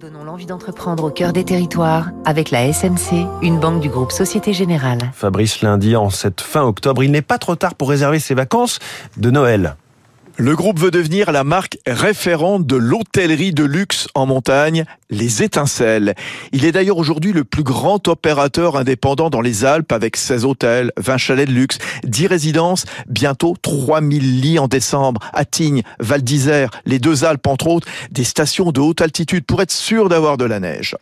Donnons l'envie d'entreprendre au cœur des territoires avec la SMC, une banque du groupe Société Générale. Fabrice Lundi, en cette fin octobre, il n'est pas trop tard pour réserver ses vacances de Noël. Le groupe veut devenir la marque référente de l'hôtellerie de luxe en montagne, les Étincelles. Il est d'ailleurs aujourd'hui le plus grand opérateur indépendant dans les Alpes avec 16 hôtels, 20 chalets de luxe, 10 résidences, bientôt 3000 lits en décembre, à Tignes, Val d'Isère, les deux Alpes entre autres, des stations de haute altitude pour être sûr d'avoir de la neige.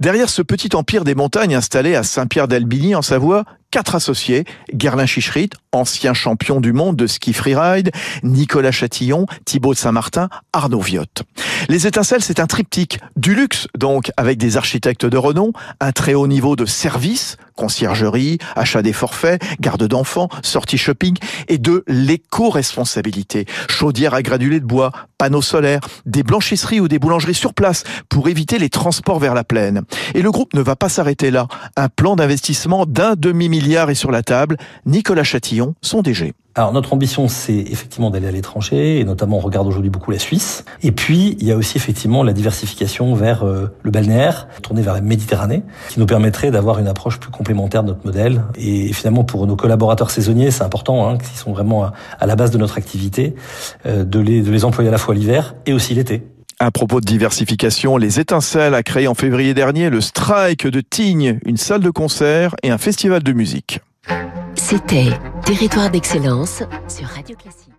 Derrière ce petit empire des montagnes installé à Saint-Pierre-d'Albigny en Savoie, quatre associés, Gerlin Chichrit, ancien champion du monde de ski freeride, Nicolas Chatillon, Thibaut de Saint-Martin, Arnaud Viotte. Les étincelles, c'est un triptyque, du luxe donc, avec des architectes de renom, un très haut niveau de service, conciergerie, achat des forfaits, garde d'enfants, sortie shopping, et de l'éco-responsabilité. Chaudière à granulés de bois, panneaux solaires, des blanchisseries ou des boulangeries sur place pour éviter les transports vers la plaine. Et le groupe ne va pas s'arrêter là. Un plan d'investissement d'un demi-milliard est sur la table. Nicolas Chatillon, son DG. Alors notre ambition, c'est effectivement d'aller à l'étranger, et notamment on regarde aujourd'hui beaucoup la Suisse. Et puis il y a aussi effectivement la diversification vers euh, le balnéaire, tourné vers la Méditerranée, qui nous permettrait d'avoir une approche plus complémentaire de notre modèle. Et finalement pour nos collaborateurs saisonniers, c'est important, hein, qui sont vraiment à, la base de notre activité, euh, de, les, de les employer à la fois l'hiver et aussi l'été. À propos de diversification, les Étincelles a créé en février dernier le Strike de Tignes, une salle de concert et un festival de musique. C'était Territoire d'excellence sur Radio Classique.